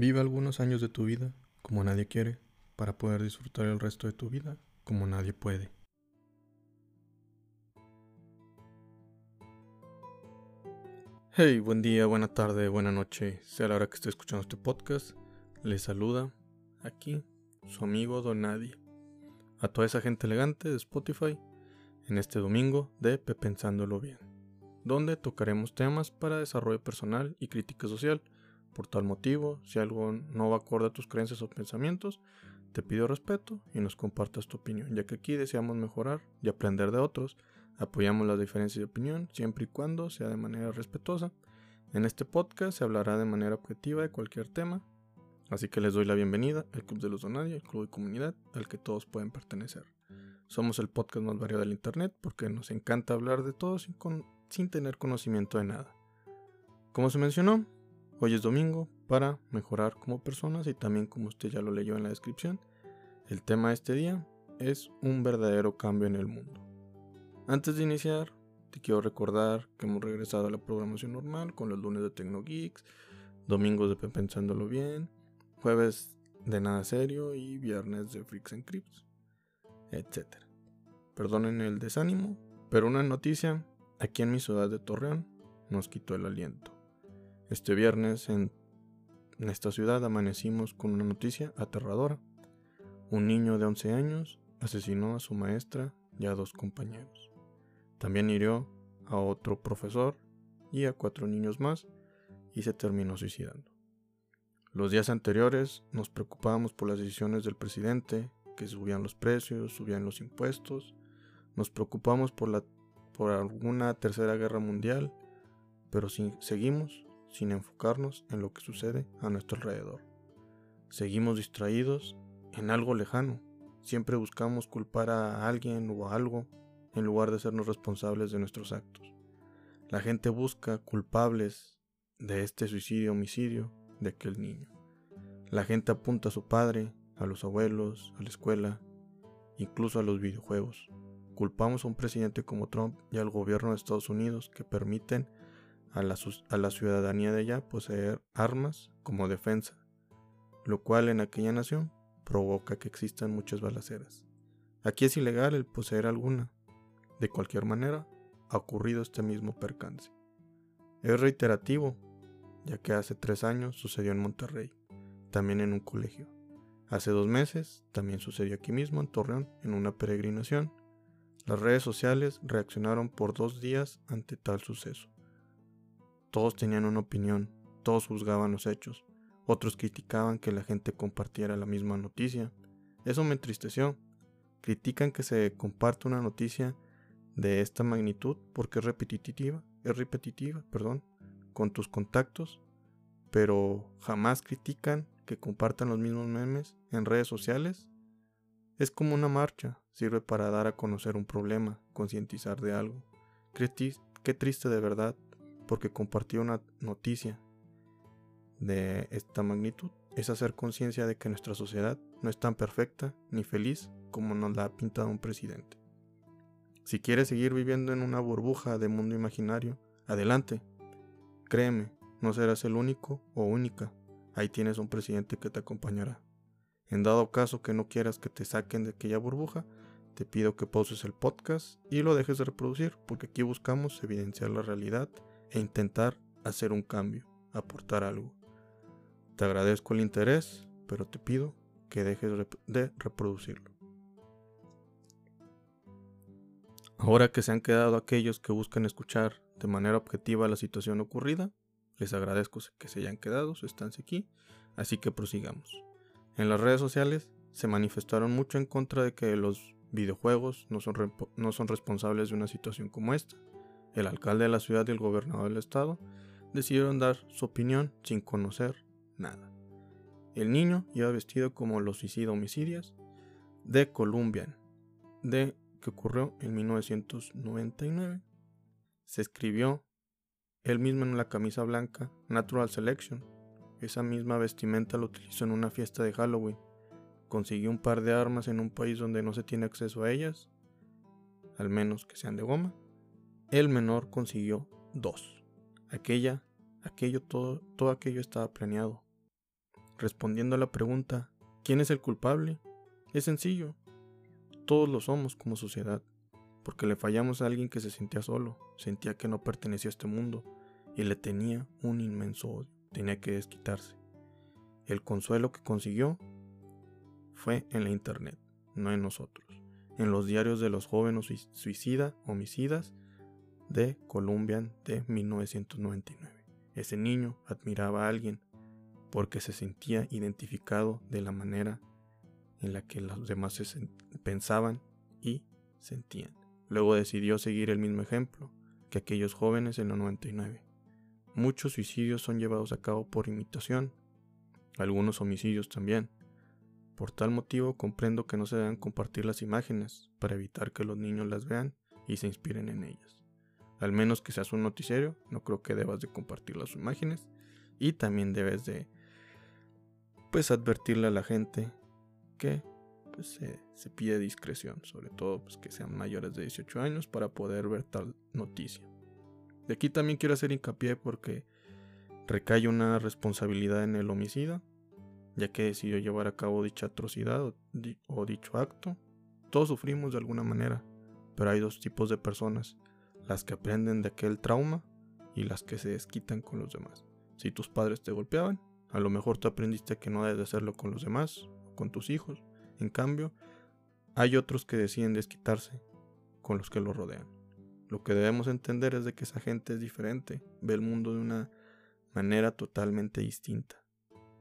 Vive algunos años de tu vida como nadie quiere para poder disfrutar el resto de tu vida como nadie puede. Hey, buen día, buena tarde, buena noche, sea la hora que esté escuchando este podcast. Les saluda aquí su amigo Don Nadie. A toda esa gente elegante de Spotify en este domingo de Pensándolo Bien, donde tocaremos temas para desarrollo personal y crítica social por tal motivo, si algo no va acorde a tus creencias o pensamientos, te pido respeto y nos compartas tu opinión, ya que aquí deseamos mejorar y aprender de otros. Apoyamos las diferencias de opinión siempre y cuando sea de manera respetuosa. En este podcast se hablará de manera objetiva de cualquier tema, así que les doy la bienvenida al Club de los Donadia, el club de comunidad al que todos pueden pertenecer. Somos el podcast más variado del Internet porque nos encanta hablar de todo sin, sin tener conocimiento de nada. Como se mencionó, Hoy es domingo para mejorar como personas y también como usted ya lo leyó en la descripción, el tema de este día es un verdadero cambio en el mundo. Antes de iniciar, te quiero recordar que hemos regresado a la programación normal con los lunes de Tecnogeeks, domingos de Pensándolo Bien, jueves de Nada Serio y viernes de Freaks and Crips, etc. Perdonen el desánimo, pero una noticia aquí en mi ciudad de Torreón nos quitó el aliento. Este viernes en, esta ciudad amanecimos con una noticia aterradora. Un niño de 11 años asesinó a su maestra y a dos compañeros. También hirió a otro profesor y a cuatro niños más y se terminó suicidando. Los días anteriores nos preocupábamos por las decisiones del presidente, que subían los precios, subían los impuestos, nos preocupamos por, la, por alguna tercera guerra mundial, pero si seguimos sin enfocarnos en lo que sucede a nuestro alrededor. Seguimos distraídos en algo lejano, siempre buscamos culpar a alguien o a algo en lugar de sernos responsables de nuestros actos. La gente busca culpables de este suicidio-homicidio de aquel niño. La gente apunta a su padre, a los abuelos, a la escuela, incluso a los videojuegos. Culpamos a un presidente como Trump y al gobierno de Estados Unidos que permiten a la, ciudadanía de allá poseer armas como defensa, lo cual en aquella nación provoca que existan muchas balaceras. Aquí es ilegal el poseer alguna. De cualquier manera, ha ocurrido este mismo percance. Es reiterativo, ya que hace tres años sucedió en Monterrey, también en un colegio. Hace dos meses también sucedió aquí mismo en Torreón, en una peregrinación. Las redes sociales reaccionaron por dos días ante tal suceso. Todos tenían una opinión, todos juzgaban los hechos, otros criticaban que la gente compartiera la misma noticia. Eso me entristeció. Critican que se comparte una noticia de esta magnitud porque es repetitiva, es repetitiva, perdón, con tus contactos, pero jamás critican que compartan los mismos memes en redes sociales. Es como una marcha, sirve para dar a conocer un problema, concientizar de algo. Qué triste de verdad porque compartió una noticia de esta magnitud es hacer conciencia de que nuestra sociedad no es tan perfecta ni feliz como nos la ha pintado un presidente. Si quieres seguir viviendo en una burbuja de mundo imaginario, adelante. Créeme, no serás el único o única. Ahí tienes un presidente que te acompañará. En dado caso que no quieras que te saquen de aquella burbuja, te pido que pauses el podcast y lo dejes de reproducir, porque aquí buscamos evidenciar la realidad e intentar hacer un cambio, aportar algo. Te agradezco el interés, pero te pido que dejes de reproducirlo. Ahora que se han quedado aquellos que buscan escuchar de manera objetiva la situación ocurrida, les agradezco que se hayan quedado su estancia aquí, así que prosigamos. En las redes sociales se manifestaron mucho en contra de que los videojuegos no son, no son responsables de una situación como esta, el alcalde de la ciudad y el gobernador del estado decidieron dar su opinión sin conocer nada. El niño iba vestido como los suicidas homicidios de Columbian, de que ocurrió en 1999. Se escribió él mismo en la camisa blanca Natural Selection. Esa misma vestimenta lo utilizó en una fiesta de Halloween. Consiguió un par de armas en un país donde no se tiene acceso a ellas, al menos que sean de goma. El menor consiguió dos. Aquella, aquello, todo, todo aquello estaba planeado. respondiendo a la pregunta ¿quién es el culpable? Es sencillo. Todos lo somos como sociedad, porque le fallamos a alguien que se sentía solo, sentía que no pertenecía a este mundo y le tenía un inmenso odio, tenía que desquitarse. El consuelo que consiguió fue en la internet, no en nosotros, en los diarios de los jóvenes suicida, homicidas de Colombian de 1999. Ese niño admiraba a alguien porque se sentía identificado de la manera en la que los demás se pensaban y sentían. Luego decidió seguir el mismo ejemplo que aquellos jóvenes en los 99. Muchos suicidios son llevados a cabo por imitación, algunos homicidios también. Por tal motivo comprendo que no se deben compartir las imágenes para evitar que los niños las vean y se inspiren en ellas. Al menos que seas un noticiero, no creo que debas de compartir las imágenes y también debes de pues advertirle a la gente que pues, se, pide discreción, sobre todo pues, que sean mayores de 18 años para poder ver tal noticia. De aquí también quiero hacer hincapié porque recae una responsabilidad en el homicida, ya que decidió llevar a cabo dicha atrocidad o, o dicho acto. Todos sufrimos de alguna manera, pero hay dos tipos de personas, las que aprenden de aquel trauma y las que se desquitan con los demás. Si tus padres te golpeaban, a lo mejor tú aprendiste que no debes hacerlo con los demás, con tus hijos. En cambio, hay otros que deciden desquitarse con los que los rodean. Lo que debemos entender es de que esa gente es diferente, ve el mundo de una manera totalmente distinta.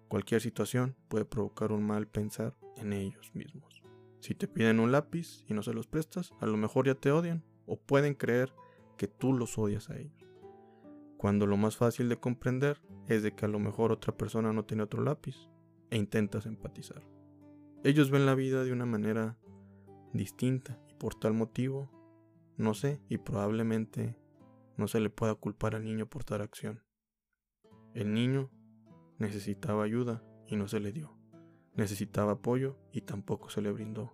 Cualquier situación puede provocar un mal pensar en ellos mismos. Si te piden un lápiz y no se los prestas, a lo mejor ya te odian o pueden creer que tú los odias a ellos. Cuando lo más fácil de comprender es de que a lo mejor otra persona no tiene otro lápiz e intentas empatizar. Ellos ven la vida de una manera distinta y por tal motivo, no sé, y probablemente no se le pueda culpar al niño por tal acción. El niño necesitaba ayuda y no se le dio. Necesitaba apoyo y tampoco se le brindó.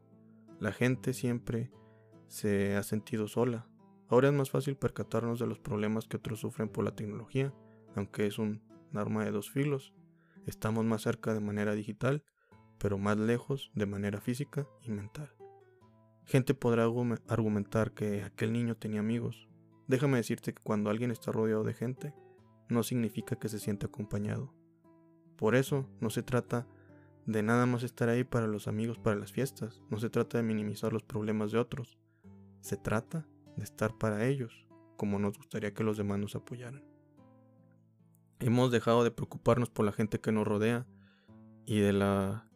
La gente siempre se ha sentido sola. Ahora es más fácil percatarnos de los problemas que otros sufren por la tecnología, aunque es un arma de dos filos. Estamos más cerca de manera digital pero más lejos de manera física y mental. Gente podrá argumentar que aquel niño tenía amigos. Déjame decirte que cuando alguien está rodeado de gente, no significa que se sienta acompañado. Por eso no se trata de nada más estar ahí para los amigos para las fiestas, no se trata de minimizar los problemas de otros, se trata de estar para ellos, como nos gustaría que los demás nos apoyaran. Hemos dejado de preocuparnos por la gente que nos rodea y de la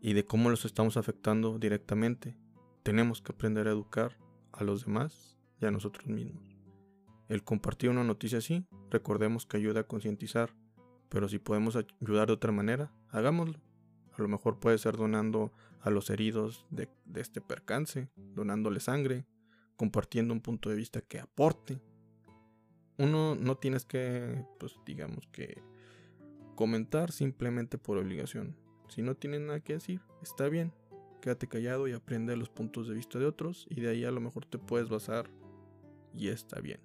y de cómo los estamos afectando directamente. Tenemos que aprender a educar a los demás y a nosotros mismos. El compartir una noticia así, recordemos que ayuda a concientizar, pero si podemos ayudar de otra manera, hagámoslo. A lo mejor puede ser donando a los heridos de, de este percance, donándole sangre, compartiendo un punto de vista que aporte. Uno no tienes que, pues digamos que, comentar simplemente por obligación. Si no tienes nada que decir, está bien. Quédate callado y aprende los puntos de vista de otros y de ahí a lo mejor te puedes basar y está bien.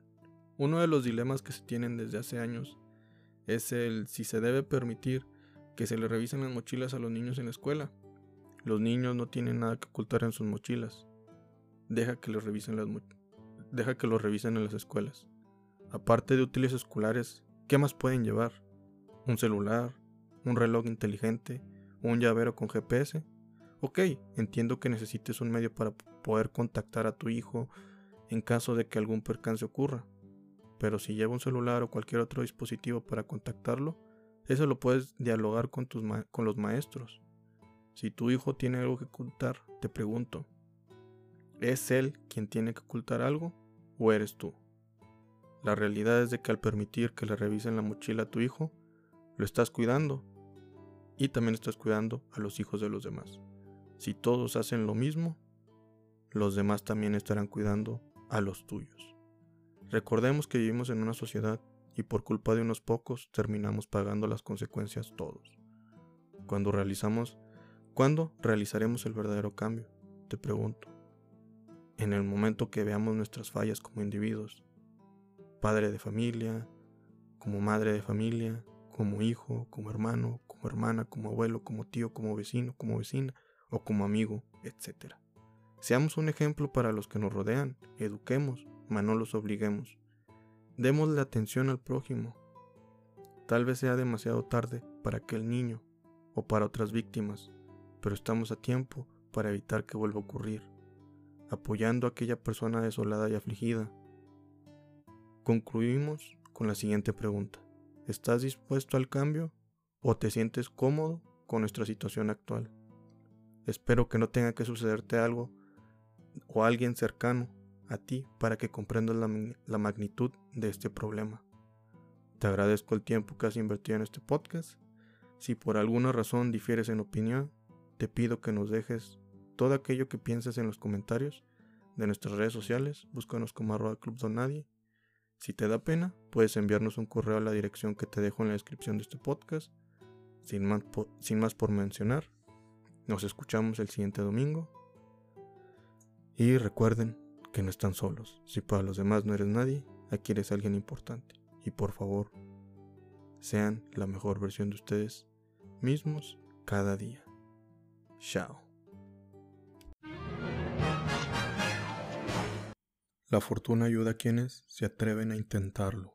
Uno de los dilemas que se tienen desde hace años es el si se debe permitir que se le revisen las mochilas a los niños en la escuela. Los niños no tienen nada que ocultar en sus mochilas. Deja que los revisen deja que revisen en las escuelas. Aparte de útiles escolares, ¿qué más pueden llevar? Un celular, un reloj inteligente, un llavero con GPS. Ok, entiendo que necesites un medio para poder contactar a tu hijo en caso de que algún percance ocurra. Pero si lleva un celular o cualquier otro dispositivo para contactarlo, eso lo puedes dialogar con, tus con los maestros. Si tu hijo tiene algo que ocultar, te pregunto, ¿es él quien tiene que ocultar algo o eres tú? La realidad es de que al permitir que le revisen la mochila a tu hijo, lo estás cuidando y también estás cuidando a los hijos de los demás. Si todos hacen lo mismo, los demás también estarán cuidando a los tuyos. Recordemos que vivimos en una sociedad y por culpa de unos pocos terminamos pagando las consecuencias todos. Cuando realizamos, ¿cuándo realizaremos el verdadero cambio? Te pregunto. En el momento que veamos nuestras fallas como individuos, padre de familia, como madre de familia, como hijo, como hermano, como hermana, como abuelo, como tío, como vecino, como vecina o como amigo, etc. Seamos un ejemplo para los que nos rodean, eduquemos, mas no los obliguemos. Démosle atención al prójimo. Tal vez sea demasiado tarde para aquel niño o para otras víctimas, pero estamos a tiempo para evitar que vuelva a ocurrir, apoyando a aquella persona desolada y afligida. Concluimos con la siguiente pregunta. ¿Estás dispuesto al cambio o te sientes cómodo con nuestra situación actual? Espero que no tenga que sucederte algo o alguien cercano a ti para que comprendas la, magnitud de este problema. Te agradezco el tiempo que has invertido en este podcast. Si por alguna razón difieres en opinión, te pido que nos dejes todo aquello que pienses en los comentarios de nuestras redes sociales. Búscanos como arroba club donadie. Si te da pena, puedes enviarnos un correo a la dirección que te dejo en la descripción de este podcast. Sin más, sin más por mencionar, nos escuchamos el siguiente domingo. Y recuerden que no están solos. Si para los demás no eres nadie, aquí eres alguien importante. Y por favor, sean la mejor versión de ustedes mismos cada día. Chao. La fortuna ayuda a quienes se atreven a intentarlo.